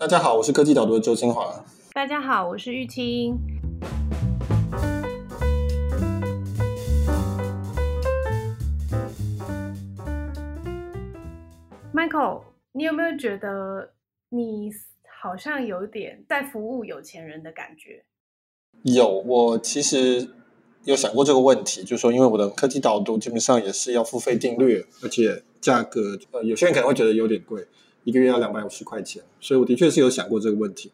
大家好，我是科技导读的周清华。大家好，我是玉清。Michael，你有没有觉得你好像有点在服务有钱人的感觉？有，我其实有想过这个问题，就是说，因为我的科技导读基本上也是要付费订阅，而且价格，呃，有些人可能会觉得有点贵。一个月要两百五十块钱，所以我的确是有想过这个问题。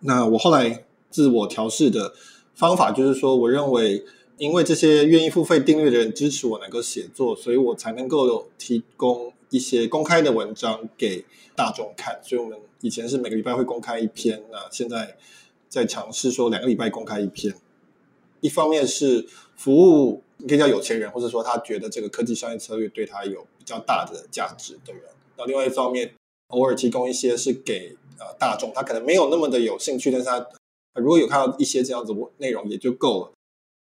那我后来自我调试的方法就是说，我认为因为这些愿意付费订阅的人支持我能够写作，所以我才能够有提供一些公开的文章给大众看。所以我们以前是每个礼拜会公开一篇，那现在在尝试说两个礼拜公开一篇。一方面是服务可以叫有钱人，或者说他觉得这个科技商业策略对他有比较大的价值的人。那另外一方面，偶尔提供一些是给呃大众，他可能没有那么的有兴趣，但是他如果有看到一些这样子内容也就够了。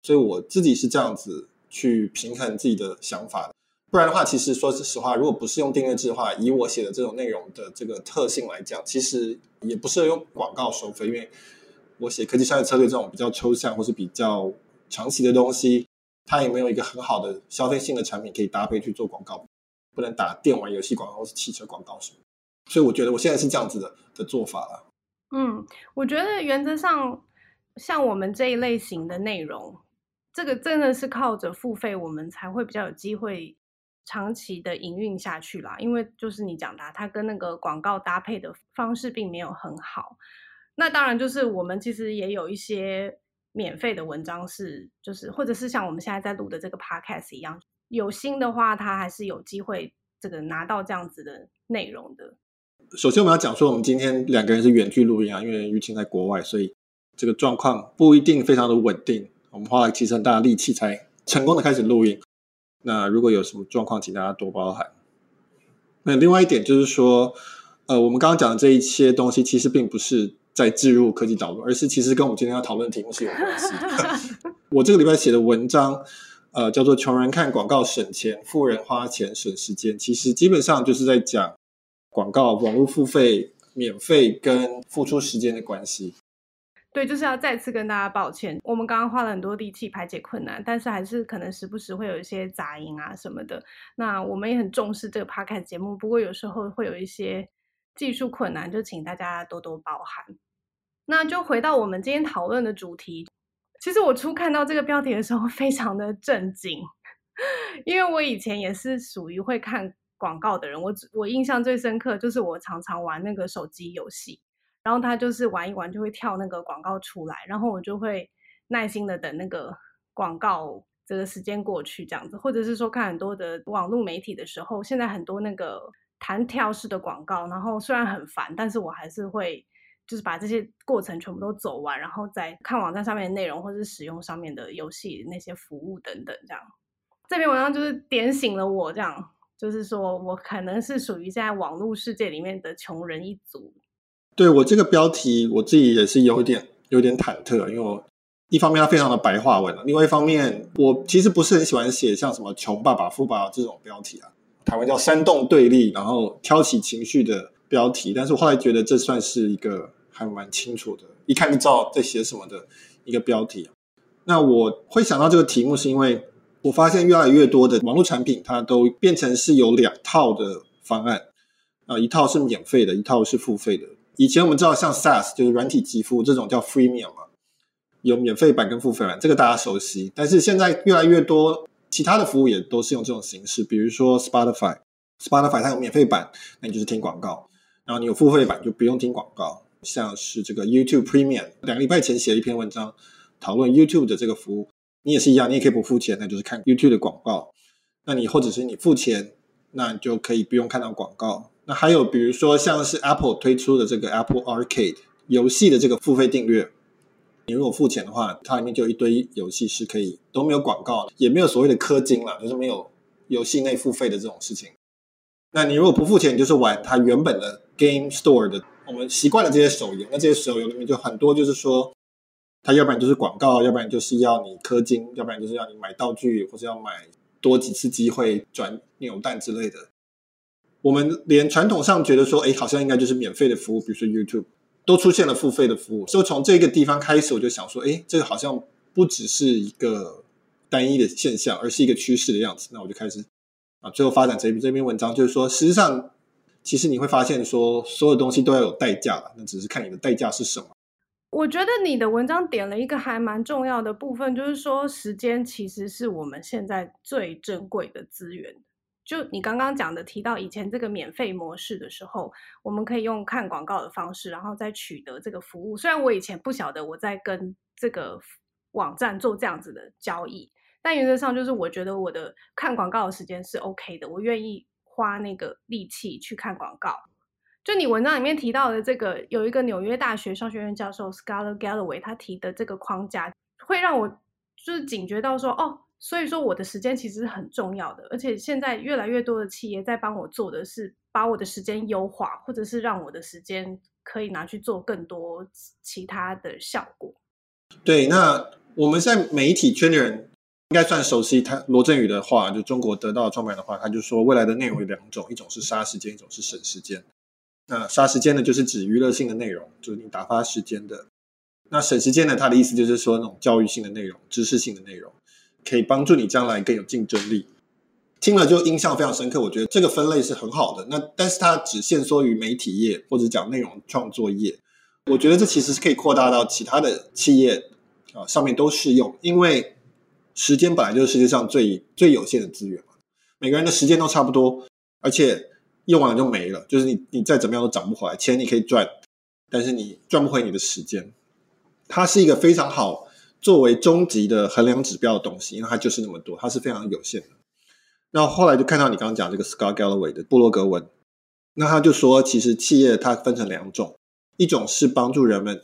所以我自己是这样子去平衡自己的想法。不然的话，其实说实话，如果不是用订阅制的话，以我写的这种内容的这个特性来讲，其实也不适合用广告收费，因为我写科技商业策略这种比较抽象或是比较长期的东西，它也没有一个很好的消费性的产品可以搭配去做广告。不能打电玩游戏广告或是汽车广告什么，所以我觉得我现在是这样子的的做法了。嗯，我觉得原则上像我们这一类型的内容，这个真的是靠着付费，我们才会比较有机会长期的营运下去啦。因为就是你讲的，它跟那个广告搭配的方式并没有很好。那当然就是我们其实也有一些免费的文章是，就是或者是像我们现在在录的这个 podcast 一样。有心的话，他还是有机会这个拿到这样子的内容的。首先，我们要讲说，我们今天两个人是远距录音啊，因为玉清在国外，所以这个状况不一定非常的稳定。我们花了其实很大的力气才成功的开始录音。那如果有什么状况，请大家多包涵。那另外一点就是说，呃，我们刚刚讲的这一些东西，其实并不是在置入科技导入，而是其实跟我们今天要讨论的题目是有关系的。我这个礼拜写的文章。呃，叫做“穷人看广告省钱，富人花钱省时间”。其实基本上就是在讲广告、网络付费、免费跟付出时间的关系。对，就是要再次跟大家抱歉，我们刚刚花了很多力气排解困难，但是还是可能时不时会有一些杂音啊什么的。那我们也很重视这个 podcast 节目，不过有时候会有一些技术困难，就请大家多多包涵。那就回到我们今天讨论的主题。其实我初看到这个标题的时候，非常的震惊，因为我以前也是属于会看广告的人。我我印象最深刻就是我常常玩那个手机游戏，然后他就是玩一玩就会跳那个广告出来，然后我就会耐心的等那个广告这个时间过去这样子，或者是说看很多的网络媒体的时候，现在很多那个弹跳式的广告，然后虽然很烦，但是我还是会。就是把这些过程全部都走完，然后再看网站上面的内容，或是使用上面的游戏那些服务等等，这样。这篇文章就是点醒了我，这样就是说我可能是属于在网络世界里面的穷人一族。对，我这个标题，我自己也是有点有点忐忑，因为我一方面它非常的白话文，另外一方面我其实不是很喜欢写像什么“穷爸爸”“富爸爸”这种标题啊，台湾叫煽动对立，然后挑起情绪的标题。但是我后来觉得这算是一个。还蛮清楚的，一看就知道在写什么的一个标题。那我会想到这个题目，是因为我发现越来越多的网络产品，它都变成是有两套的方案啊，一套是免费的，一套是付费的。以前我们知道像 SaaS 就是软体肌肤这种叫 Freemium 嘛，有免费版跟付费版，这个大家熟悉。但是现在越来越多其他的服务也都是用这种形式，比如说 Spotify，Spotify 它有免费版，那你就是听广告；然后你有付费版，就不用听广告。像是这个 YouTube Premium，两个礼拜前写了一篇文章，讨论 YouTube 的这个服务，你也是一样，你也可以不付钱，那就是看 YouTube 的广告。那你或者是你付钱，那你就可以不用看到广告。那还有比如说像是 Apple 推出的这个 Apple Arcade 游戏的这个付费订阅，你如果付钱的话，它里面就有一堆游戏是可以都没有广告，也没有所谓的氪金了，就是没有游戏内付费的这种事情。那你如果不付钱，你就是玩它原本的 Game Store 的。我们习惯了这些手游，那这些手游里面就很多，就是说，它要不然就是广告，要不然就是要你氪金，要不然就是要你买道具，或者要买多几次机会转扭蛋之类的。我们连传统上觉得说，哎，好像应该就是免费的服务，比如说 YouTube，都出现了付费的服务。所以从这个地方开始，我就想说，哎，这个好像不只是一个单一的现象，而是一个趋势的样子。那我就开始啊，最后发展这这篇文章，就是说，实际上，其实你会发现说，所有东西都要有代价了，那只是看你的代价是什么。我觉得你的文章点了一个还蛮重要的部分，就是说，时间其实是我们现在最珍贵的资源。就你刚刚讲的，提到以前这个免费模式的时候，我们可以用看广告的方式，然后再取得这个服务。虽然我以前不晓得我在跟这个网站做这样子的交易，但原则上就是我觉得我的看广告的时间是 OK 的，我愿意花那个力气去看广告。就你文章里面提到的这个，有一个纽约大学商学院教授 Scarlett Galloway 他提的这个框架，会让我就是警觉到说，哦。所以说，我的时间其实是很重要的，而且现在越来越多的企业在帮我做的是把我的时间优化，或者是让我的时间可以拿去做更多其他的效果。对，那我们在媒体圈的人应该算熟悉他罗振宇的话，就中国得到创办的话，他就说未来的内容有两种，一种是杀时间，一种是省时间。那杀时间呢，就是指娱乐性的内容，就是你打发时间的；那省时间呢，他的意思就是说那种教育性的内容、知识性的内容。可以帮助你将来更有竞争力。听了就印象非常深刻，我觉得这个分类是很好的。那但是它只限缩于媒体业或者讲内容创作业，我觉得这其实是可以扩大到其他的企业啊上面都适用。因为时间本来就是世界上最最有限的资源嘛，每个人的时间都差不多，而且用完了就没了。就是你你再怎么样都涨不回来，钱你可以赚，但是你赚不回你的时间。它是一个非常好。作为终极的衡量指标的东西，因为它就是那么多，它是非常有限的。那后来就看到你刚刚讲这个 Scott Galloway 的部落格文，那他就说，其实企业它分成两种，一种是帮助人们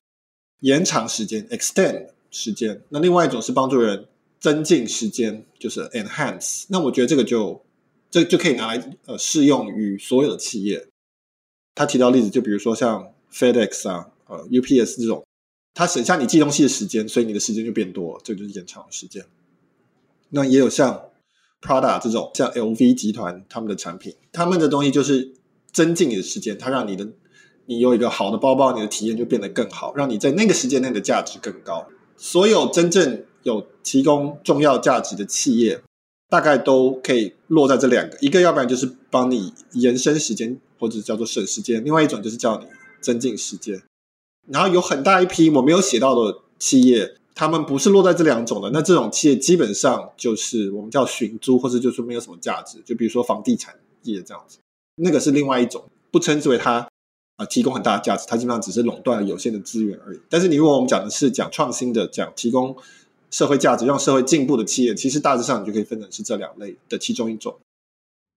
延长时间 （extend 时间），那另外一种是帮助人增进时间，就是 enhance。那我觉得这个就这就可以拿来呃适用于所有的企业。他提到例子，就比如说像 FedEx 啊、呃 UPS 这种。它省下你寄东西的时间，所以你的时间就变多，这就是延长时间。那也有像 Prada 这种，像 LV 集团他们的产品，他们的东西就是增进你的时间，它让你的你有一个好的包包，你的体验就变得更好，让你在那个时间内的价值更高。所有真正有提供重要价值的企业，大概都可以落在这两个，一个要不然就是帮你延伸时间，或者叫做省时间；另外一种就是叫你增进时间。然后有很大一批我没有写到的企业，他们不是落在这两种的。那这种企业基本上就是我们叫寻租，或者就是没有什么价值。就比如说房地产业这样子，那个是另外一种，不称之为它啊、提供很大的价值，它基本上只是垄断了有限的资源而已。但是你如果我们讲的是讲创新的，讲提供社会价值、让社会进步的企业，其实大致上你就可以分成是这两类的其中一种。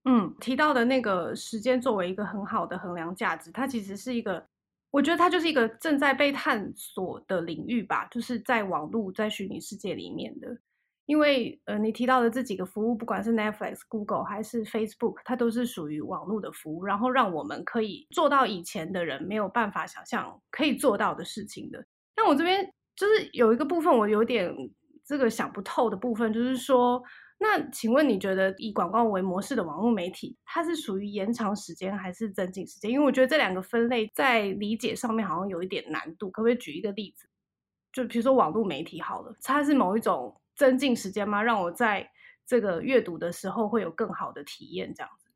嗯，提到的那个时间作为一个很好的衡量价值，它其实是一个。我觉得它就是一个正在被探索的领域吧，就是在网络、在虚拟世界里面的。因为呃，你提到的这几个服务，不管是 Netflix、Google 还是 Facebook，它都是属于网络的服务，然后让我们可以做到以前的人没有办法想象可以做到的事情的。那我这边就是有一个部分，我有点这个想不透的部分，就是说。那请问你觉得以广告为模式的网络媒体，它是属于延长时间还是增进时间？因为我觉得这两个分类在理解上面好像有一点难度。可不可以举一个例子？就比如说网络媒体好了，它是某一种增进时间吗？让我在这个阅读的时候会有更好的体验，这样子。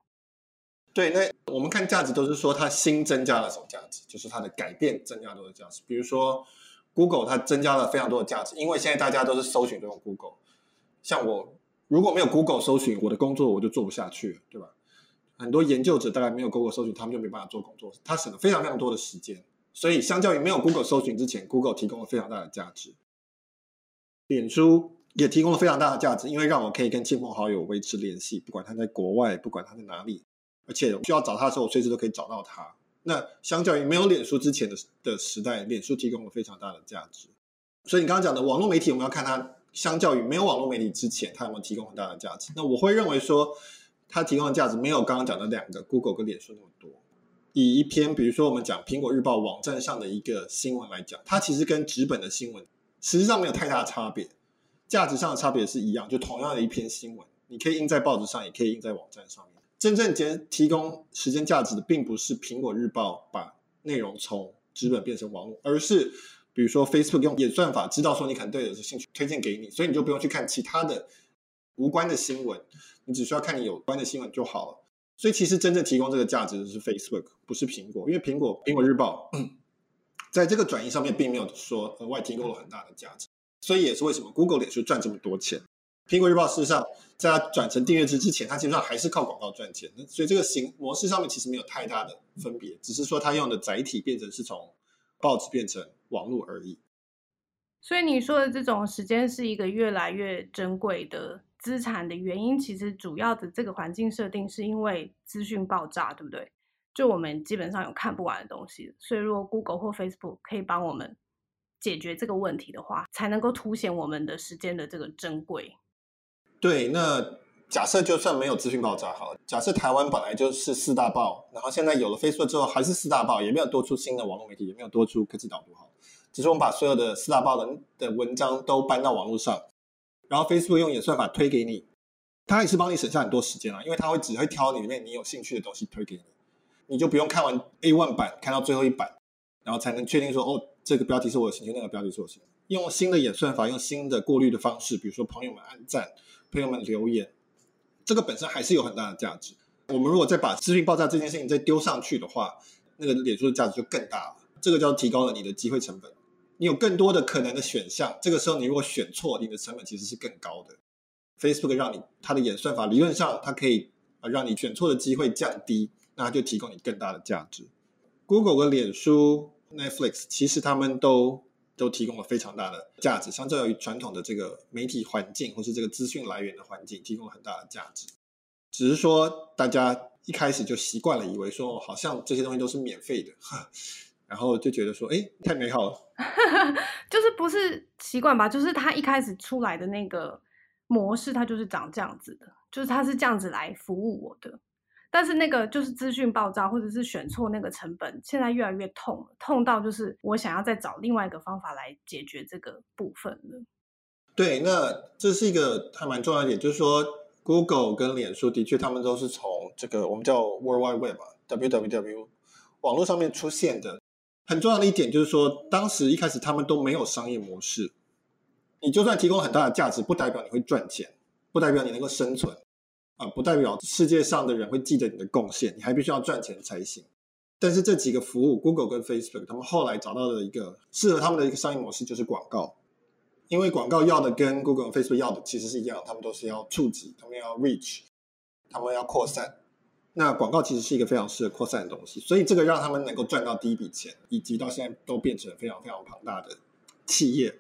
对，那我们看价值都是说它新增加了什么价值，就是它的改变增加多少价值。比如说 Google，它增加了非常多的价值，因为现在大家都是搜寻这种 Google，像我。如果没有 Google 搜寻，我的工作我就做不下去了，对吧？很多研究者大概没有 Google 搜寻，他们就没办法做工作，他省了非常非常多的时间。所以，相较于没有 Google 搜寻之前，Google 提供了非常大的价值。脸书也提供了非常大的价值，因为让我可以跟亲朋好友维持联系，不管他在国外，不管他在哪里，而且需要找他的时候，我随时都可以找到他。那相较于没有脸书之前的的时代，脸书提供了非常大的价值。所以，你刚刚讲的网络媒体，我们要看它。相较于没有网络媒体之前，它有没有提供很大的价值？那我会认为说，它提供的价值没有刚刚讲的两个 Google 跟脸书那么多。以一篇比如说我们讲苹果日报网站上的一个新闻来讲，它其实跟纸本的新闻实际上没有太大差别，价值上的差别是一样，就同样的一篇新闻，你可以印在报纸上，也可以印在网站上面。真正节提供时间价值的，并不是苹果日报把内容从纸本变成网络，而是比如说 Facebook 用演算法知道说你可能对有兴趣，推荐给你，所以你就不用去看其他的无关的新闻，你只需要看你有关的新闻就好了。所以其实真正提供这个价值的是 Facebook，不是苹果，因为苹果苹果日报在这个转移上面并没有说额外提供了很大的价值，所以也是为什么 Google 脸书赚这么多钱。苹果日报事实上，在它转成订阅制之前，它基本上还是靠广告赚钱，所以这个形模式上面其实没有太大的分别，只是说它用的载体变成是从报纸变成网络而已。所以你说的这种时间是一个越来越珍贵的资产的原因，其实主要的这个环境设定是因为资讯爆炸，对不对？就我们基本上有看不完的东西，所以如果 Google 或 Facebook 可以帮我们解决这个问题的话，才能够凸显我们的时间的这个珍贵。对，那假设就算没有资讯爆炸好了，假设台湾本来就是四大报，然后现在有了 Facebook 之后还是四大报，也没有多出新的网络媒体，也没有多出科技导读好，只是我们把所有的四大报的的文章都搬到网络上，然后 Facebook 用演算法推给你，它也是帮你省下很多时间啊，因为它会只会挑里面你有兴趣的东西推给你，你就不用看完 A1 版看到最后一版，然后才能确定说哦，这个标题是我有兴趣，那个标题是我兴趣。用新的演算法，用新的过滤的方式，比如说朋友们按赞。朋友们留言，这个本身还是有很大的价值。我们如果再把资讯爆炸这件事情再丢上去的话，那个脸书的价值就更大了。这个叫提高了你的机会成本，你有更多的可能的选项。这个时候你如果选错，你的成本其实是更高的。Facebook 让你它的演算法理论上它可以啊让你选错的机会降低，那它就提供你更大的价值。Google 和脸书、Netflix 其实他们都。都提供了非常大的价值，相较于传统的这个媒体环境或是这个资讯来源的环境，提供了很大的价值。只是说，大家一开始就习惯了，以为说好像这些东西都是免费的，然后就觉得说，哎，太美好了。就是不是习惯吧？就是他一开始出来的那个模式，它就是长这样子的，就是它是这样子来服务我的。但是那个就是资讯爆炸，或者是选错那个成本，现在越来越痛，痛到就是我想要再找另外一个方法来解决这个部分了。对，那这是一个还蛮重要一点，就是说，Google 跟脸书的确，他们都是从这个我们叫 World Wide Web 嘛，WWW 网络上面出现的。很重要的一点就是说，当时一开始他们都没有商业模式，你就算提供很大的价值，不代表你会赚钱，不代表你能够生存。啊，不代表世界上的人会记得你的贡献，你还必须要赚钱才行。但是这几个服务，Google 跟 Facebook，他们后来找到的一个适合他们的一个商业模式就是广告，因为广告要的跟 Google Facebook 要的其实是一样，他们都是要触及，他们要 reach，他们要扩散。那广告其实是一个非常适合扩散的东西，所以这个让他们能够赚到第一笔钱，以及到现在都变成非常非常庞大的企业。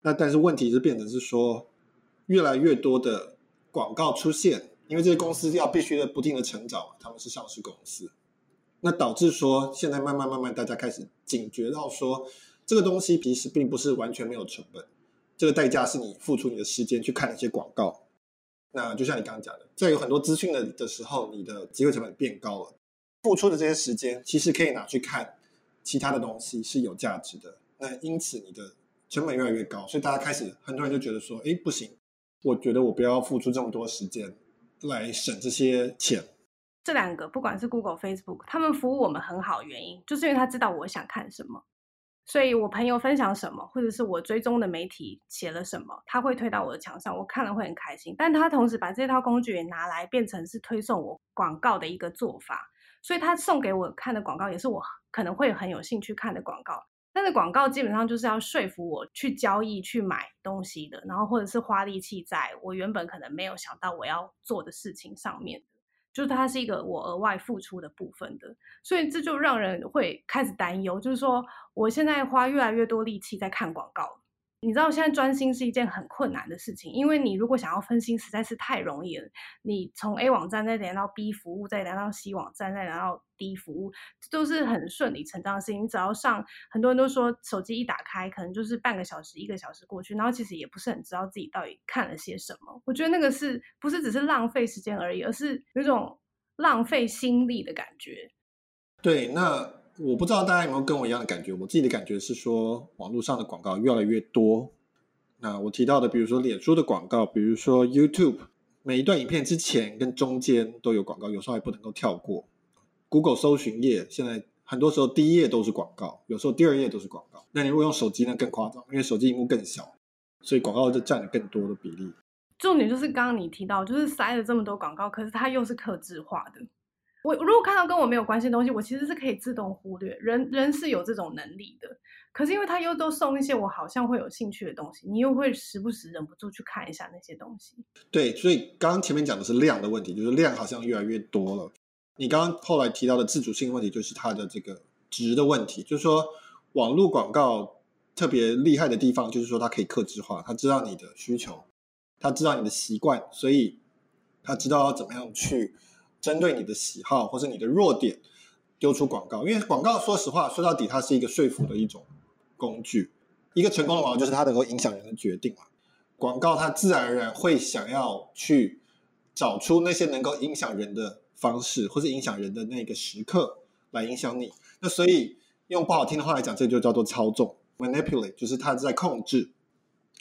那但是问题是变成是说，越来越多的。广告出现，因为这些公司要必须的不停的成长，他们是上市公司，那导致说现在慢慢慢慢大家开始警觉到说，这个东西其实并不是完全没有成本，这个代价是你付出你的时间去看那些广告。那就像你刚刚讲的，在有很多资讯的的时候，你的机会成本变高了，付出的这些时间其实可以拿去看其他的东西是有价值的。那因此你的成本越来越高，所以大家开始很多人就觉得说，哎，不行。我觉得我不要付出这么多时间来省这些钱。这两个不管是 Google、Facebook，他们服务我们很好原因，就是因为他知道我想看什么，所以我朋友分享什么，或者是我追踪的媒体写了什么，他会推到我的墙上，我看了会很开心。但他同时把这套工具也拿来变成是推送我广告的一个做法，所以他送给我看的广告也是我可能会很有兴趣看的广告。但是广告基本上就是要说服我去交易、去买东西的，然后或者是花力气在我原本可能没有想到我要做的事情上面的，就是它是一个我额外付出的部分的，所以这就让人会开始担忧，就是说我现在花越来越多力气在看广告。你知道现在专心是一件很困难的事情，因为你如果想要分心，实在是太容易了。你从 A 网站再连到 B 服务，再连到 C 网站，再连到 D 服务，这都是很顺理成章的事情。你只要上，很多人都说手机一打开，可能就是半个小时、一个小时过去，然后其实也不是很知道自己到底看了些什么。我觉得那个是不是只是浪费时间而已，而是有种浪费心力的感觉。对，那。我不知道大家有没有跟我一样的感觉，我自己的感觉是说，网络上的广告越来越多。那我提到的，比如说脸书的广告，比如说 YouTube，每一段影片之前跟中间都有广告，有时候还不能够跳过。Google 搜寻页现在很多时候第一页都是广告，有时候第二页都是广告。那你如果用手机呢，更夸张，因为手机屏幕更小，所以广告就占了更多的比例。重点就是刚刚你提到，就是塞了这么多广告，可是它又是客制化的。我如果看到跟我没有关系的东西，我其实是可以自动忽略。人人是有这种能力的，可是因为他又都送一些我好像会有兴趣的东西，你又会时不时忍不住去看一下那些东西。对，所以刚刚前面讲的是量的问题，就是量好像越来越多了。你刚刚后来提到的自主性问题，就是它的这个值的问题，就是说网络广告特别厉害的地方，就是说它可以克制化，它知道你的需求，它知道你的习惯，所以它知道要怎么样去。针对你的喜好或者你的弱点丢出广告，因为广告说实话说到底它是一个说服的一种工具。一个成功的广告就是它能够影响人的决定嘛。广告它自然而然会想要去找出那些能够影响人的方式，或是影响人的那个时刻来影响你。那所以用不好听的话来讲，这就叫做操纵 （manipulate），就是它在控制。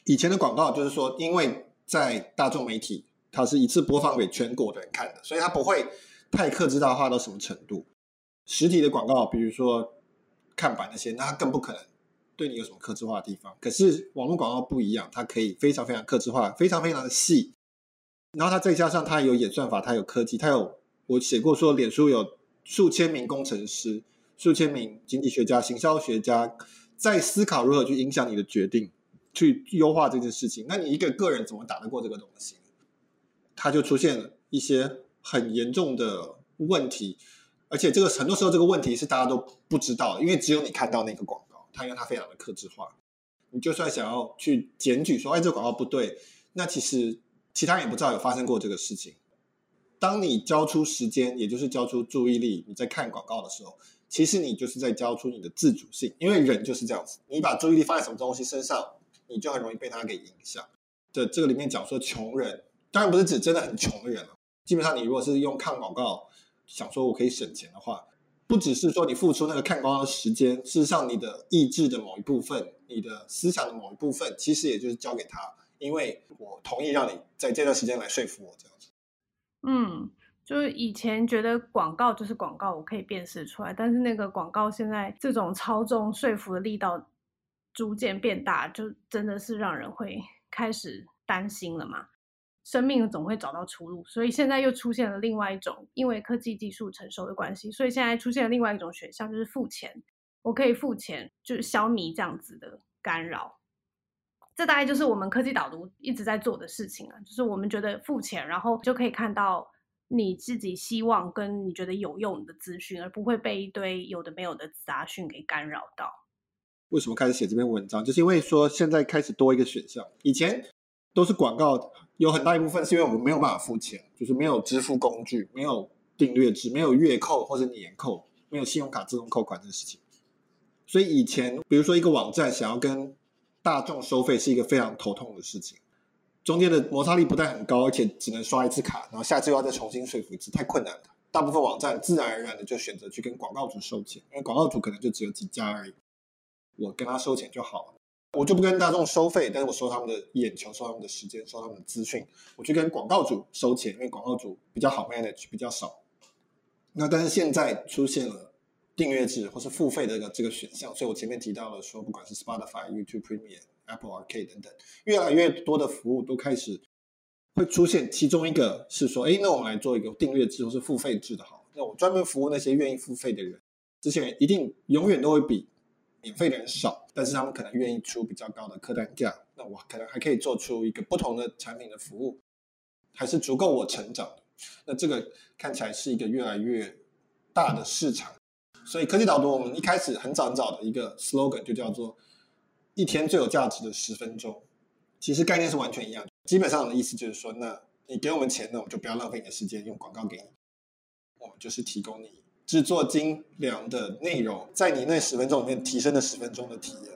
以前的广告就是说，因为在大众媒体。它是一次播放给全国的人看的，所以它不会太克制化到什么程度。实体的广告，比如说看板那些，那它更不可能对你有什么克制化的地方。可是网络广告不一样，它可以非常非常克制化，非常非常的细。然后它再加上它有演算法，它有科技，它有我写过说，脸书有数千名工程师、数千名经济学家、行销学家在思考如何去影响你的决定，去优化这件事情。那你一个个人怎么打得过这个东西？它就出现了一些很严重的问题，而且这个很多时候这个问题是大家都不知道，因为只有你看到那个广告，它因为它非常的克制化，你就算想要去检举说，哎，这个广告不对，那其实其他人也不知道有发生过这个事情。当你交出时间，也就是交出注意力，你在看广告的时候，其实你就是在交出你的自主性，因为人就是这样子，你把注意力放在什么东西身上，你就很容易被它给影响。这这个里面讲说穷人。当然不是指真的很穷的人了。基本上，你如果是用看广告想说我可以省钱的话，不只是说你付出那个看广告的时间，事实上你的意志的某一部分，你的思想的某一部分，其实也就是交给他，因为我同意让你在这段时间来说服我这样子。嗯，就是以前觉得广告就是广告，我可以辨识出来，但是那个广告现在这种操纵说服的力道逐渐变大，就真的是让人会开始担心了嘛。生命总会找到出路，所以现在又出现了另外一种，因为科技技术成熟的关系，所以现在出现了另外一种选项，就是付钱。我可以付钱，就是消弭这样子的干扰。这大概就是我们科技导读一直在做的事情啊，就是我们觉得付钱，然后就可以看到你自己希望跟你觉得有用的资讯，而不会被一堆有的没有的杂讯给干扰到。为什么开始写这篇文章？就是因为说现在开始多一个选项，以前。都是广告，有很大一部分是因为我们没有办法付钱，就是没有支付工具，没有订阅制，没有月扣或者年扣，没有信用卡自动扣款的事情。所以以前，比如说一个网站想要跟大众收费，是一个非常头痛的事情，中间的摩擦力不但很高，而且只能刷一次卡，然后下次又要再重新说服一次，太困难了。大部分网站自然而然的就选择去跟广告主收钱，因为广告主可能就只有几家而已，我跟他收钱就好了。我就不跟大众收费，但是我收他们的眼球，收他们的时间，收他们的资讯。我去跟广告主收钱，因为广告主比较好 manage，比较少。那但是现在出现了订阅制或是付费的这个选项，所以我前面提到了说，不管是 Spotify、YouTube Premium、Apple Arcade 等等，越来越多的服务都开始会出现。其中一个是说，哎，那我们来做一个订阅制或是付费制的好。那我专门服务那些愿意付费的人，这些人一定永远都会比。免费的人少，但是他们可能愿意出比较高的客单价，那我可能还可以做出一个不同的产品的服务，还是足够我成长的。那这个看起来是一个越来越大的市场，所以科技导读我们一开始很早很早的一个 slogan 就叫做“一天最有价值的十分钟”，其实概念是完全一样，基本上的意思就是说，那你给我们钱，那我们就不要浪费你的时间用广告给你，我们就是提供你。制作精良的内容，在你那十分钟里面提升了十分钟的体验。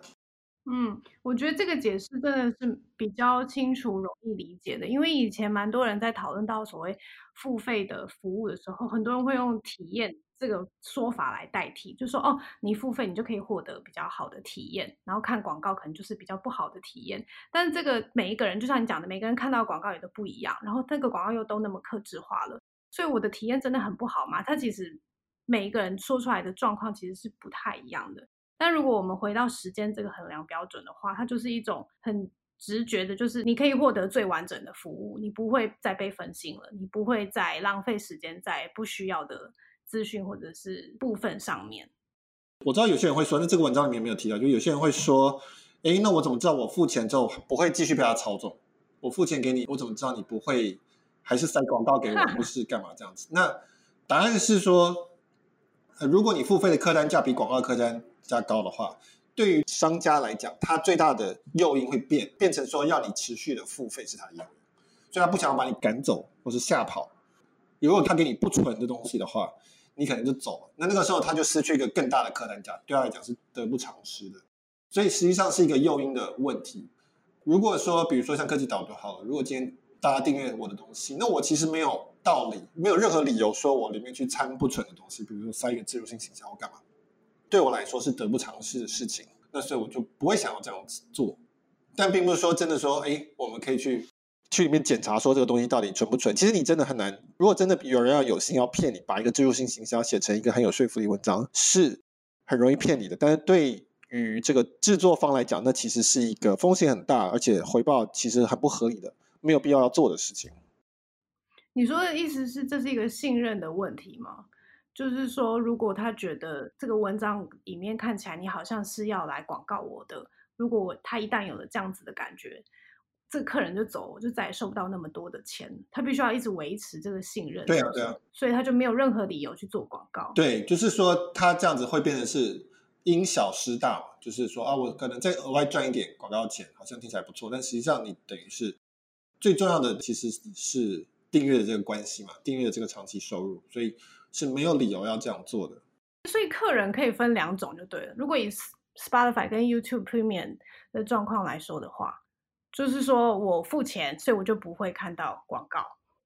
嗯，我觉得这个解释真的是比较清楚、容易理解的。因为以前蛮多人在讨论到所谓付费的服务的时候，很多人会用体验这个说法来代替，就说哦，你付费你就可以获得比较好的体验，然后看广告可能就是比较不好的体验。但是这个每一个人，就像你讲的，每个人看到广告也都不一样，然后这个广告又都那么克制化了，所以我的体验真的很不好嘛？它其实每一个人说出来的状况其实是不太一样的。但如果我们回到时间这个衡量标准的话，它就是一种很直觉的，就是你可以获得最完整的服务，你不会再被分心了，你不会再浪费时间在不需要的。资讯或者是部分上面，我知道有些人会说，那这个文章里面没有提到，就有些人会说，哎，那我怎么知道我付钱之后不会继续被他操纵？我付钱给你，我怎么知道你不会还是塞广告给我，不是干嘛这样子？那答案是说，呃如果你付费的客单价比广告客单价高的话，对于商家来讲，他最大的诱因会变，变成说要你持续的付费是他的诱因，所以他不想要把你赶走或是吓跑。如果他给你不纯的东西的话，你可能就走了，那那个时候他就失去一个更大的客单价，对他来讲是得不偿失的。所以实际上是一个诱因的问题。如果说，比如说像科技岛就好了，如果今天大家订阅我的东西，那我其实没有道理，没有任何理由说我里面去掺不纯的东西，比如说塞一个置入性行销，我干嘛？对我来说是得不偿失的事情。那所以我就不会想要这样子做。但并不是说真的说，哎，我们可以去。去里面检查说这个东西到底纯不纯？其实你真的很难。如果真的有人要有心要骗你，把一个置入性行销写成一个很有说服力文章，是很容易骗你的。但是对于这个制作方来讲，那其实是一个风险很大，而且回报其实很不合理的，没有必要要做的事情。你说的意思是这是一个信任的问题吗？就是说，如果他觉得这个文章里面看起来你好像是要来广告我的，如果我他一旦有了这样子的感觉。这个客人就走，我就再也收不到那么多的钱。他必须要一直维持这个信任。对啊，对啊，所以他就没有任何理由去做广告。对，就是说他这样子会变成是因小失大嘛，就是说啊，我可能再额外赚一点广告钱，好像听起来不错，但实际上你等于是最重要的其实是订阅的这个关系嘛，订阅的这个长期收入，所以是没有理由要这样做的。所以客人可以分两种就对了。如果以 Spotify 跟 YouTube Premium 的状况来说的话。就是说我付钱，所以我就不会看到广告。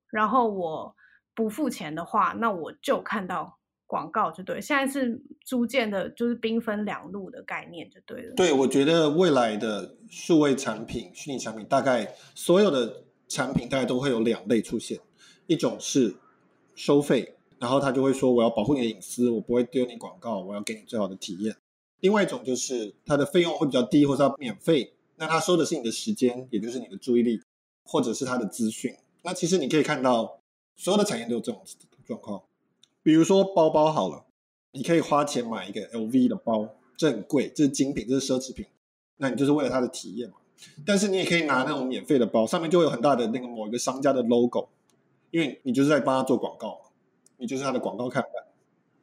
然后我不付钱的话，那我就看到广告，就对。现在是逐渐的，就是兵分两路的概念，就对了。对，我觉得未来的数位产品、虚拟产品，大概所有的产品，大概都会有两类出现。一种是收费，然后他就会说我要保护你的隐私，我不会丢你广告，我要给你最好的体验。另外一种就是它的费用会比较低，或者它免费。那他收的是你的时间，也就是你的注意力，或者是他的资讯。那其实你可以看到，所有的产业都有这种状况。比如说包包好了，你可以花钱买一个 LV 的包，这很贵，这是精品，这是奢侈品。那你就是为了它的体验嘛。但是你也可以拿那种免费的包，上面就会有很大的那个某一个商家的 logo，因为你就是在帮他做广告，你就是他的广告看板。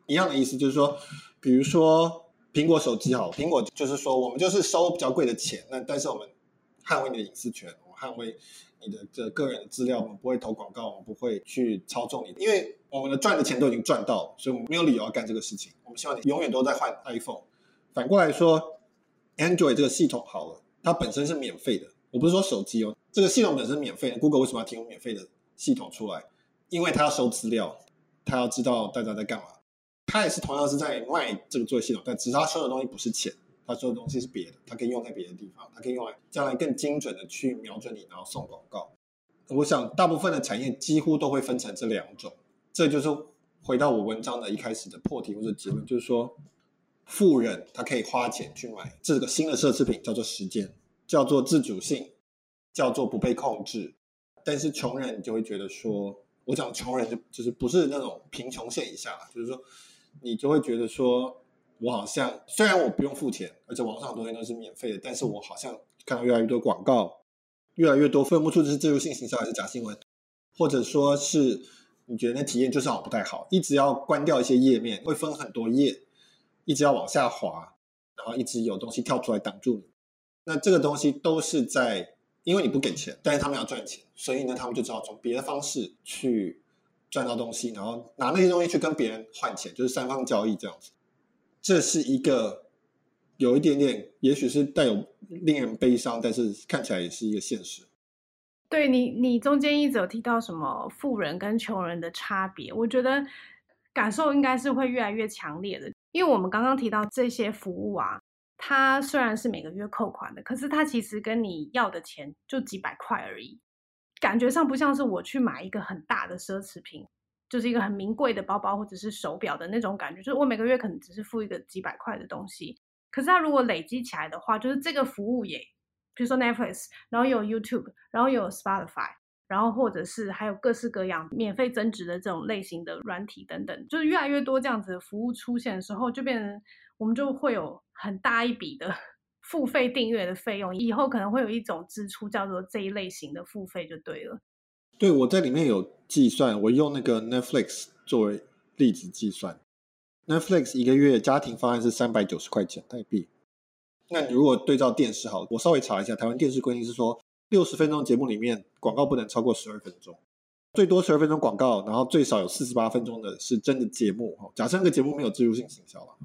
一样的意思就是说，比如说。苹果手机好，苹果就是说，我们就是收比较贵的钱，那但是我们捍卫你的隐私权，我们捍卫你的这个人的资料，我们不会投广告，我们不会去操纵你，因为我们的赚的钱都已经赚到了，所以我们没有理由要干这个事情。我们希望你永远都在换 iPhone。反过来说，Android 这个系统好了，它本身是免费的，我不是说手机哦，这个系统本身免费。Google 为什么要提供免费的系统出来？因为它要收资料，它要知道大家在干嘛。它也是同样是在卖这个作业系统，但只是它收的东西不是钱，它收的东西是别的，它可以用在别的地方，它可以用来将来更精准的去瞄准你，然后送广告。我想大部分的产业几乎都会分成这两种，这就是回到我文章的一开始的破题或者结论，就是说，富人他可以花钱去买这个新的奢侈品，叫做时间，叫做自主性，叫做不被控制，但是穷人你就会觉得说，我讲穷人就就是不是那种贫穷线以下，就是说。你就会觉得说，我好像虽然我不用付钱，而且网上的东西都是免费的，但是我好像看到越来越多广告，越来越多分不出这是置入性行销还是假新闻，或者说是你觉得那体验就是好不太好，一直要关掉一些页面，会分很多页，一直要往下滑，然后一直有东西跳出来挡住你。那这个东西都是在，因为你不给钱，但是他们要赚钱，所以呢，他们就只好从别的方式去。赚到东西，然后拿那些东西去跟别人换钱，就是三方交易这样子。这是一个有一点点，也许是带有令人悲伤，但是看起来也是一个现实。对你，你中间一直有提到什么富人跟穷人的差别，我觉得感受应该是会越来越强烈的。因为我们刚刚提到这些服务啊，它虽然是每个月扣款的，可是它其实跟你要的钱就几百块而已，感觉上不像是我去买一个很大的奢侈品，就是一个很名贵的包包或者是手表的那种感觉，就是我每个月可能只是付一个几百块的东西，可是它如果累积起来的话，就是这个服务也，比如说 Netflix，然后有 YouTube，然后有 Spotify。然后，或者是还有各式各样免费增值的这种类型的软体等等，就是越来越多这样子的服务出现的时候，就变成我们就会有很大一笔的 付费订阅的费用。以后可能会有一种支出叫做这一类型的付费，就对了。对，我在里面有计算，我用那个 Netflix 作为例子计算，Netflix 一个月家庭方案是三百九十块钱台币。那如果对照电视好，我稍微查一下，台湾电视规定是说。六十分钟节目里面，广告不能超过十二分钟，最多十二分钟广告，然后最少有四十八分钟的是真的节目哈。假设那个节目没有置入性行销了，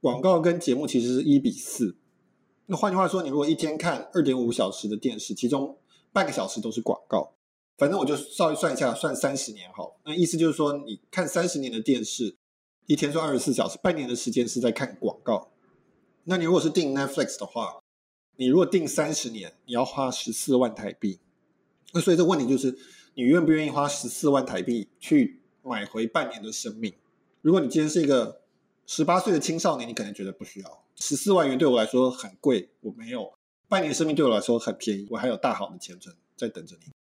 广告跟节目其实是一比四。那换句话说，你如果一天看二点五小时的电视，其中半个小时都是广告，反正我就稍微算一下，算三十年好。那意思就是说，你看三十年的电视，一天算二十四小时，半年的时间是在看广告。那你如果是订 Netflix 的话，你如果定三十年，你要花十四万台币。那所以这问题就是，你愿不愿意花十四万台币去买回半年的生命？如果你今天是一个十八岁的青少年，你可能觉得不需要。十四万元对我来说很贵，我没有。半年生命对我来说很便宜，我还有大好的前程在等着你。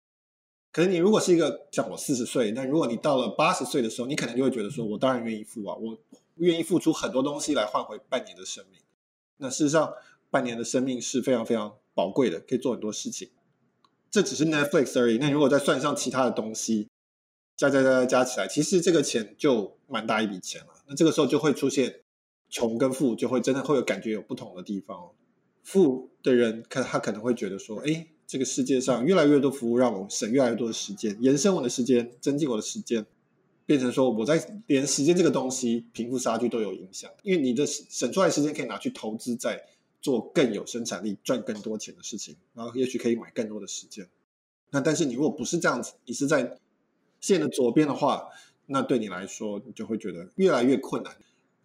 可是你如果是一个像我四十岁，那如果你到了八十岁的时候，你可能就会觉得说，我当然愿意付啊，我愿意付出很多东西来换回半年的生命。那事实上。半年的生命是非常非常宝贵的，可以做很多事情。这只是 Netflix 而已。那如果再算上其他的东西，加加加加加起来，其实这个钱就蛮大一笔钱了。那这个时候就会出现穷跟富，就会真的会有感觉有不同的地方。富的人，可他可能会觉得说，哎，这个世界上越来越多服务让我省越来越多的时间，延伸我的时间，增进我的时间，变成说我在连时间这个东西贫富差距都有影响，因为你的省出来时间可以拿去投资在。做更有生产力、赚更多钱的事情，然后也许可以买更多的时间。那但是你如果不是这样子，你是在线的左边的话，那对你来说，你就会觉得越来越困难，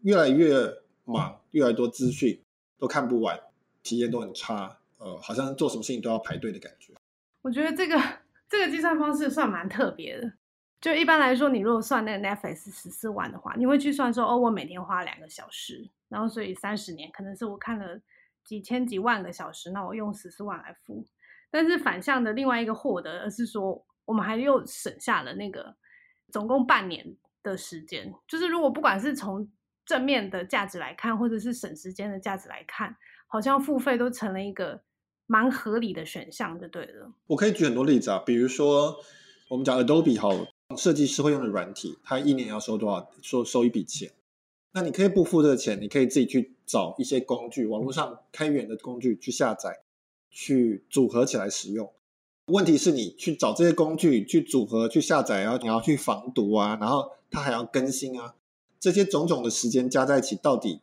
越来越忙，越来越多资讯都看不完，体验都很差。呃，好像做什么事情都要排队的感觉。我觉得这个这个计算方式算蛮特别的。就一般来说，你如果算那个 Netflix 十四万的话，你会去算说，哦，我每天花两个小时，然后所以三十年可能是我看了。几千几万个小时，那我用十四万来付。但是反向的另外一个获得，而是说我们还又省下了那个总共半年的时间。就是如果不管是从正面的价值来看，或者是省时间的价值来看，好像付费都成了一个蛮合理的选项，就对了。我可以举很多例子啊，比如说我们讲 Adobe 好，设计师会用的软体，他一年要收多少？收收一笔钱。那你可以不付这个钱，你可以自己去找一些工具，网络上开源的工具去下载，去组合起来使用。问题是你去找这些工具去组合、去下载，然后你要去防毒啊，然后它还要更新啊，这些种种的时间加在一起，到底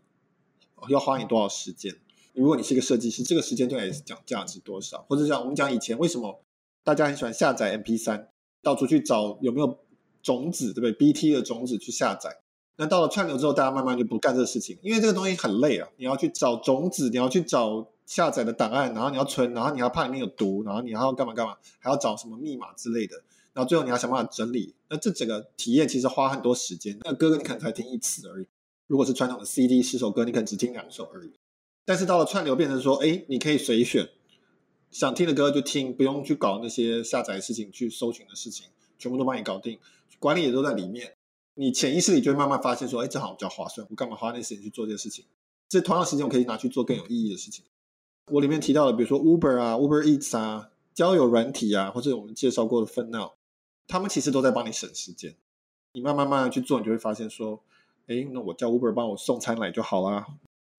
要花你多少时间？如果你是一个设计师，这个时间对你来讲价值多少？或者讲我们讲以前为什么大家很喜欢下载 MP3，到处去找有没有种子，对不对？BT 的种子去下载。那到了串流之后，大家慢慢就不干这个事情，因为这个东西很累啊！你要去找种子，你要去找下载的档案，然后你要存，然后你要怕里面有毒，然后你还要干嘛干嘛，还要找什么密码之类的，然后最后你要想办法整理。那这整个体验其实花很多时间。那歌你可能才听一次而已，如果是传统的 CD 十首歌，你可能只听两首而已。但是到了串流，变成说，哎，你可以随选，想听的歌就听，不用去搞那些下载的事情、去搜寻的事情，全部都帮你搞定，管理也都在里面。你潜意识里就会慢慢发现说，哎，这好像比较划算，我干嘛花那时间去做这些事情？这同样时间我可以拿去做更有意义的事情。我里面提到的，比如说 Uber 啊、Uber Eats 啊、交友软体啊，或者我们介绍过的 FunNow，他们其实都在帮你省时间。你慢慢慢慢去做，你就会发现说，哎，那我叫 Uber 帮我送餐来就好啦。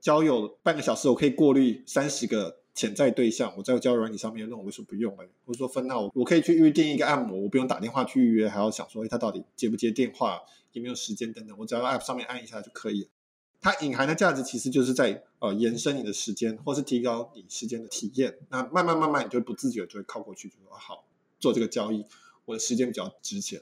交友半个小时，我可以过滤三十个。潜在对象，我在交友软体上面，那我为什么不用呢？或者说分，那我我可以去预定一个按摩，我不用打电话去预约，还要想说，哎，他到底接不接电话，有没有时间等等，我只要 App 上面按一下就可以了。它隐含的价值其实就是在呃延伸你的时间，或是提高你时间的体验。那慢慢慢慢，你就不自觉就会靠过去，就说好做这个交易，我的时间比较值钱。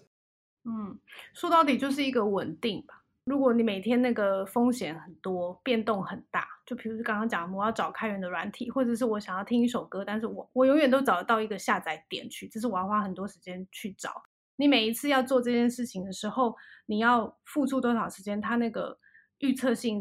嗯，说到底就是一个稳定吧。如果你每天那个风险很多，变动很大，就比如刚刚讲，我要找开源的软体，或者是我想要听一首歌，但是我我永远都找得到一个下载点去，这是我要花很多时间去找。你每一次要做这件事情的时候，你要付出多少时间？它那个预测性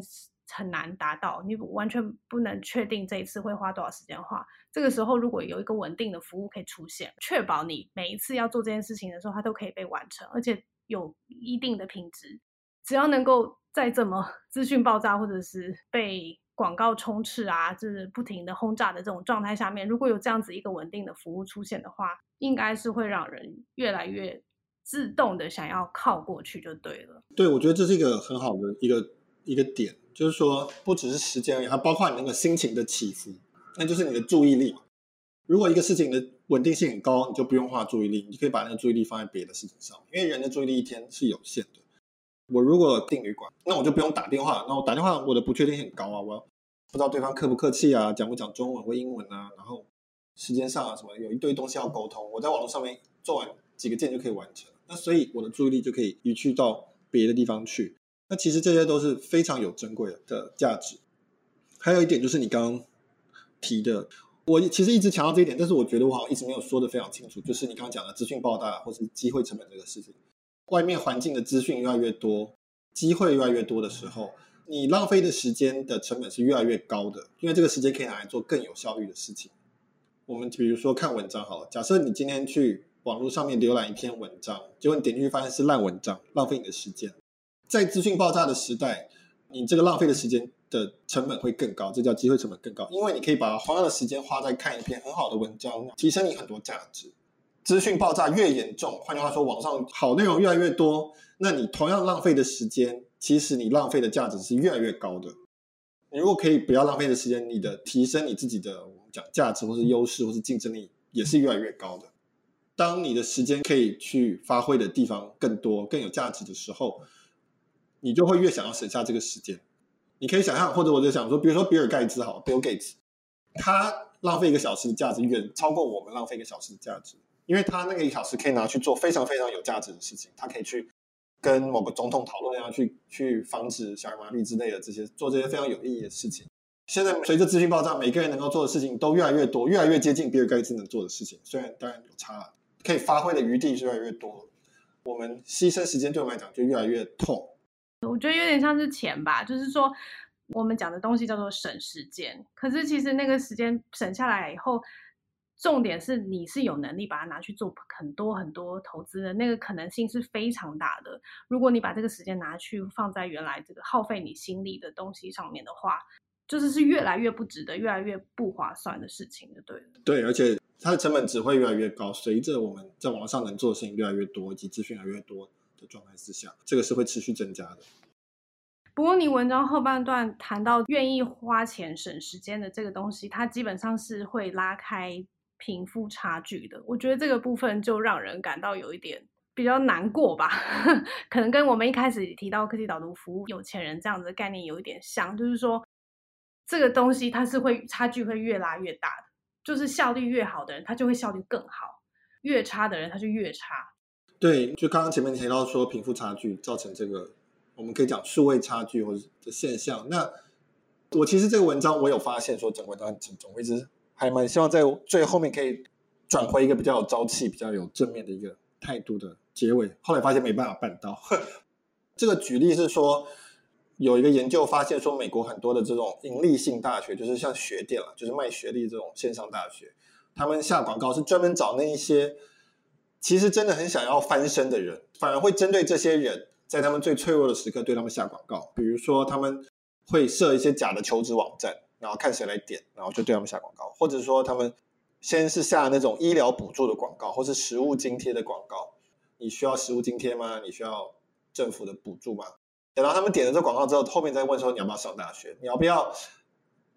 很难达到，你完全不能确定这一次会花多少时间花。这个时候，如果有一个稳定的服务可以出现，确保你每一次要做这件事情的时候，它都可以被完成，而且有一定的品质。只要能够在这么 资讯爆炸或者是被广告充斥啊，就是不停的轰炸的这种状态下面，如果有这样子一个稳定的服务出现的话，应该是会让人越来越自动的想要靠过去就对了。对，我觉得这是一个很好的一个一个点，就是说不只是时间而已，还包括你那个心情的起伏，那就是你的注意力。如果一个事情的稳定性很高，你就不用花注意力，你可以把那个注意力放在别的事情上，因为人的注意力一天是有限的。我如果订旅馆，那我就不用打电话。那我打电话，我的不确定性很高啊，我不知道对方客不客气啊，讲不讲中文或英文啊，然后时间上啊什么，有一堆东西要沟通。我在网络上面做完几个键就可以完成，那所以我的注意力就可以移去到别的地方去。那其实这些都是非常有珍贵的价值。还有一点就是你刚刚提的，我其实一直强调这一点，但是我觉得我好像一直没有说的非常清楚，就是你刚刚讲的资讯爆炸或是机会成本这个事情。外面环境的资讯越来越多，机会越来越多的时候，你浪费的时间的成本是越来越高的，因为这个时间可以拿来做更有效率的事情。我们比如说看文章好了，假设你今天去网络上面浏览一篇文章，结果你点进去发现是烂文章，浪费你的时间。在资讯爆炸的时代，你这个浪费的时间的成本会更高，这叫机会成本更高，因为你可以把同样的时间花在看一篇很好的文章，提升你很多价值。资讯爆炸越严重，换句话说，网上好内容越来越多，那你同样浪费的时间，其实你浪费的价值是越来越高的。你如果可以不要浪费的时间，你的提升你自己的我们讲价值或是优势或是竞争力也是越来越高的。当你的时间可以去发挥的地方更多、更有价值的时候，你就会越想要省下这个时间。你可以想象，或者我就想说，比如说比尔盖茨好，Bill Gates，他浪费一个小时的价值远超过我们浪费一个小时的价值。因为他那个一小时可以拿去做非常非常有价值的事情，他可以去跟某个总统讨论，要去去防止小儿麻痹之类的这些，做这些非常有意义的事情。现在随着资讯爆炸，每个人能够做的事情都越来越多，越来越接近比尔盖茨能做的事情。虽然当然有差，可以发挥的余地是越来越多，我们牺牲时间对我们来讲就越来越痛。我觉得有点像是钱吧，就是说我们讲的东西叫做省时间，可是其实那个时间省下来以后。重点是你是有能力把它拿去做很多很多投资的，那个可能性是非常大的。如果你把这个时间拿去放在原来这个耗费你心力的东西上面的话，就是是越来越不值得、越来越不划算的事情的，对。对，而且它的成本只会越来越高，随着我们在网上能做的事情越来越多，以及资讯越来越多的状态之下，这个是会持续增加的。不过，你文章后半段谈到愿意花钱省时间的这个东西，它基本上是会拉开。贫富差距的，我觉得这个部分就让人感到有一点比较难过吧。可能跟我们一开始提到科技导读服务有钱人这样子的概念有一点像，就是说这个东西它是会差距会越拉越大的，就是效率越好的人他就会效率更好，越差的人他就越差。对，就刚刚前面提到说贫富差距造成这个，我们可以讲数位差距或者的现象。那我其实这个文章我有发现说整个文章很沉重，我一直。还蛮希望在最后面可以转回一个比较有朝气、比较有正面的一个态度的结尾。后来发现没办法办到。这个举例是说，有一个研究发现说，美国很多的这种盈利性大学，就是像学店了，就是卖学历这种线上大学，他们下广告是专门找那一些其实真的很想要翻身的人，反而会针对这些人在他们最脆弱的时刻对他们下广告。比如说，他们会设一些假的求职网站。然后看谁来点，然后就对他们下广告，或者说他们先是下那种医疗补助的广告，或是食物津贴的广告。你需要食物津贴吗？你需要政府的补助吗？等到他们点了这广告之后，后面再问说，你要不要上大学？你要不要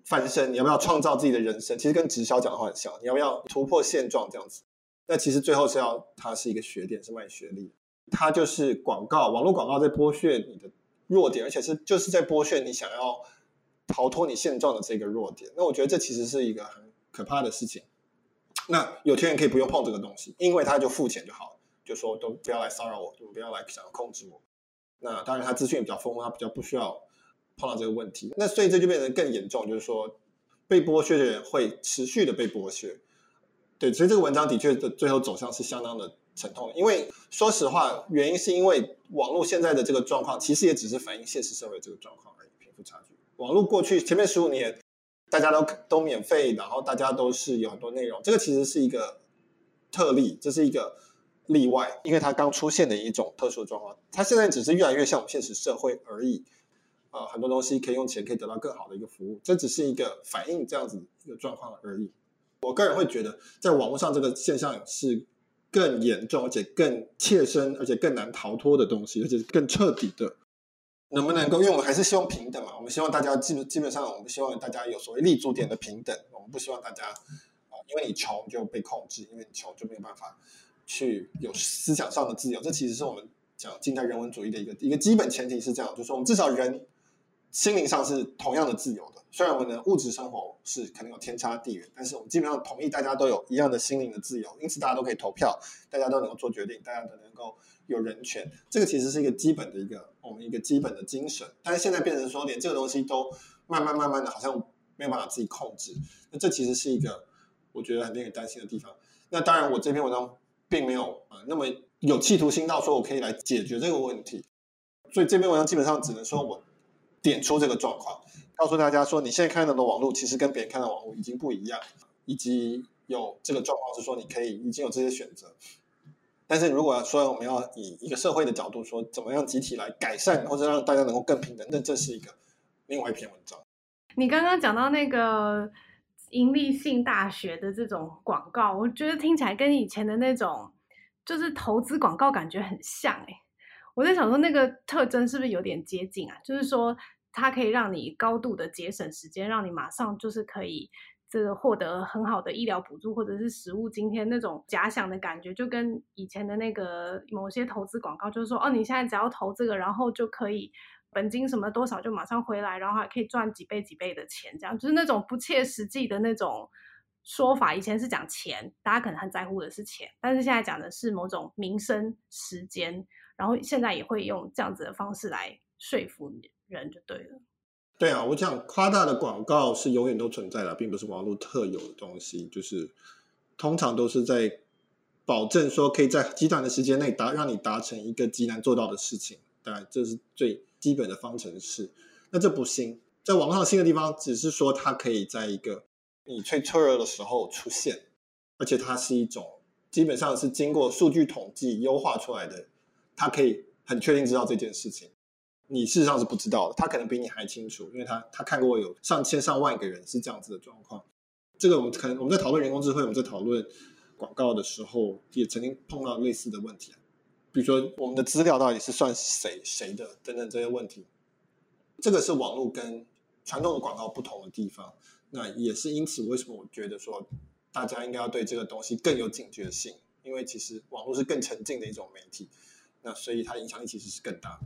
翻身？你要不要创造自己的人生？其实跟直销讲的话很像。你要不要突破现状这样子？那其实最后是要，它是一个学点，是卖学历，它就是广告，网络广告在剥削你的弱点，而且是就是在剥削你想要。逃脱你现状的这个弱点，那我觉得这其实是一个很可怕的事情。那有钱人可以不用碰这个东西，因为他就付钱就好了，就说都不要来骚扰我，就不要来想要控制我。那当然，他资讯比较丰富，他比较不需要碰到这个问题。那所以这就变成更严重，就是说被剥削的人会持续的被剥削。对，所以这个文章的确的最后走向是相当的沉痛。因为说实话，原因是因为网络现在的这个状况，其实也只是反映现实社会这个状况而已，贫富差距。网络过去前面十五年，大家都都免费，然后大家都是有很多内容，这个其实是一个特例，这是一个。例外，因为它刚出现的一种特殊状况，它现在只是越来越像我们现实社会而已。啊、呃，很多东西可以用钱可以得到更好的一个服务，这只是一个反映这样子一个状况而已。我个人会觉得，在网络上这个现象是更严重，而且更切身，而且更难逃脱的东西，而且更彻底的。能不能够？因为我们还是希望平等嘛，我们希望大家基本基本上，我们希望大家有所谓立足点的平等。我们不希望大家啊、因为你穷就被控制，因为你穷就没有办法。去有思想上的自由，这其实是我们讲近代人文主义的一个一个基本前提是这样，就是我们至少人心灵上是同样的自由的。虽然我们的物质生活是可能有天差地远，但是我们基本上同意大家都有一样的心灵的自由，因此大家都可以投票，大家都能够做决定，大家都能够有人权。这个其实是一个基本的一个我们一个基本的精神。但是现在变成说，连这个东西都慢慢慢慢的好像没有办法自己控制，那这其实是一个我觉得很令人担心的地方。那当然，我这篇文章。并没有啊，那么有企图心到说我可以来解决这个问题，所以这篇文章基本上只能说我点出这个状况，告诉大家说你现在看到的网络其实跟别人看到网络已经不一样，以及有这个状况是说你可以已经有这些选择，但是如果说我们要以一个社会的角度说怎么样集体来改善或者让大家能够更平等，那这是一个另外一篇文章。你刚刚讲到那个。营利性大学的这种广告，我觉得听起来跟以前的那种就是投资广告感觉很像诶。我在想说，那个特征是不是有点接近啊？就是说，它可以让你高度的节省时间，让你马上就是可以这个获得很好的医疗补助或者是实物津贴那种假想的感觉，就跟以前的那个某些投资广告，就是说，哦，你现在只要投这个，然后就可以。本金什么多少就马上回来，然后还可以赚几倍几倍的钱，这样就是那种不切实际的那种说法。以前是讲钱，大家可能很在乎的是钱，但是现在讲的是某种民生时间，然后现在也会用这样子的方式来说服人，就对了。对啊，我讲夸大的广告是永远都存在的，并不是网络特有的东西，就是通常都是在保证说可以在极短的时间内达让你达成一个极难做到的事情。当然，这是最。基本的方程式，那这不新，在网上新的地方，只是说它可以在一个你最脆弱的时候出现，而且它是一种基本上是经过数据统计优化出来的，它可以很确定知道这件事情，你事实上是不知道的，他可能比你还清楚，因为他他看过有上千上万个人是这样子的状况。这个我们可能我们在讨论人工智慧，我们在讨论广告的时候，也曾经碰到类似的问题。比如说，我们的资料到底是算谁谁的等等这些问题，这个是网络跟传统的广告不同的地方。那也是因此，为什么我觉得说大家应该要对这个东西更有警觉性？因为其实网络是更沉浸的一种媒体，那所以它影响力其实是更大。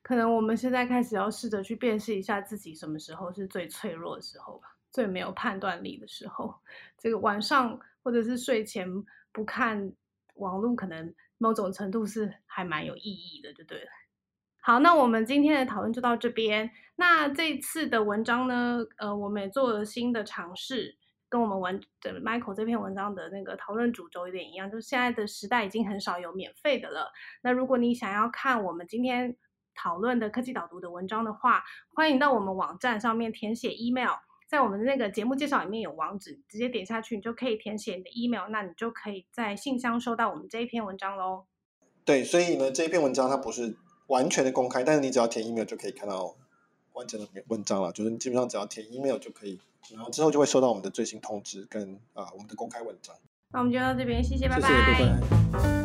可能我们现在开始要试着去辨识一下自己什么时候是最脆弱的时候吧，最没有判断力的时候。这个晚上或者是睡前不看网络，可能。某种程度是还蛮有意义的，就对了。好，那我们今天的讨论就到这边。那这次的文章呢，呃，我们也做了新的尝试，跟我们文的 Michael 这篇文章的那个讨论主轴有点一样，就是现在的时代已经很少有免费的了。那如果你想要看我们今天讨论的科技导读的文章的话，欢迎到我们网站上面填写 email。在我们的那个节目介绍里面有网址，直接点下去，你就可以填写你的 email，那你就可以在信箱收到我们这一篇文章喽。对，所以呢，这一篇文章它不是完全的公开，但是你只要填 email 就可以看到完整的文章了。就是你基本上只要填 email 就可以，然后之后就会收到我们的最新通知跟啊、呃、我们的公开文章。那我们就到这边，谢谢，拜拜。谢谢，拜拜。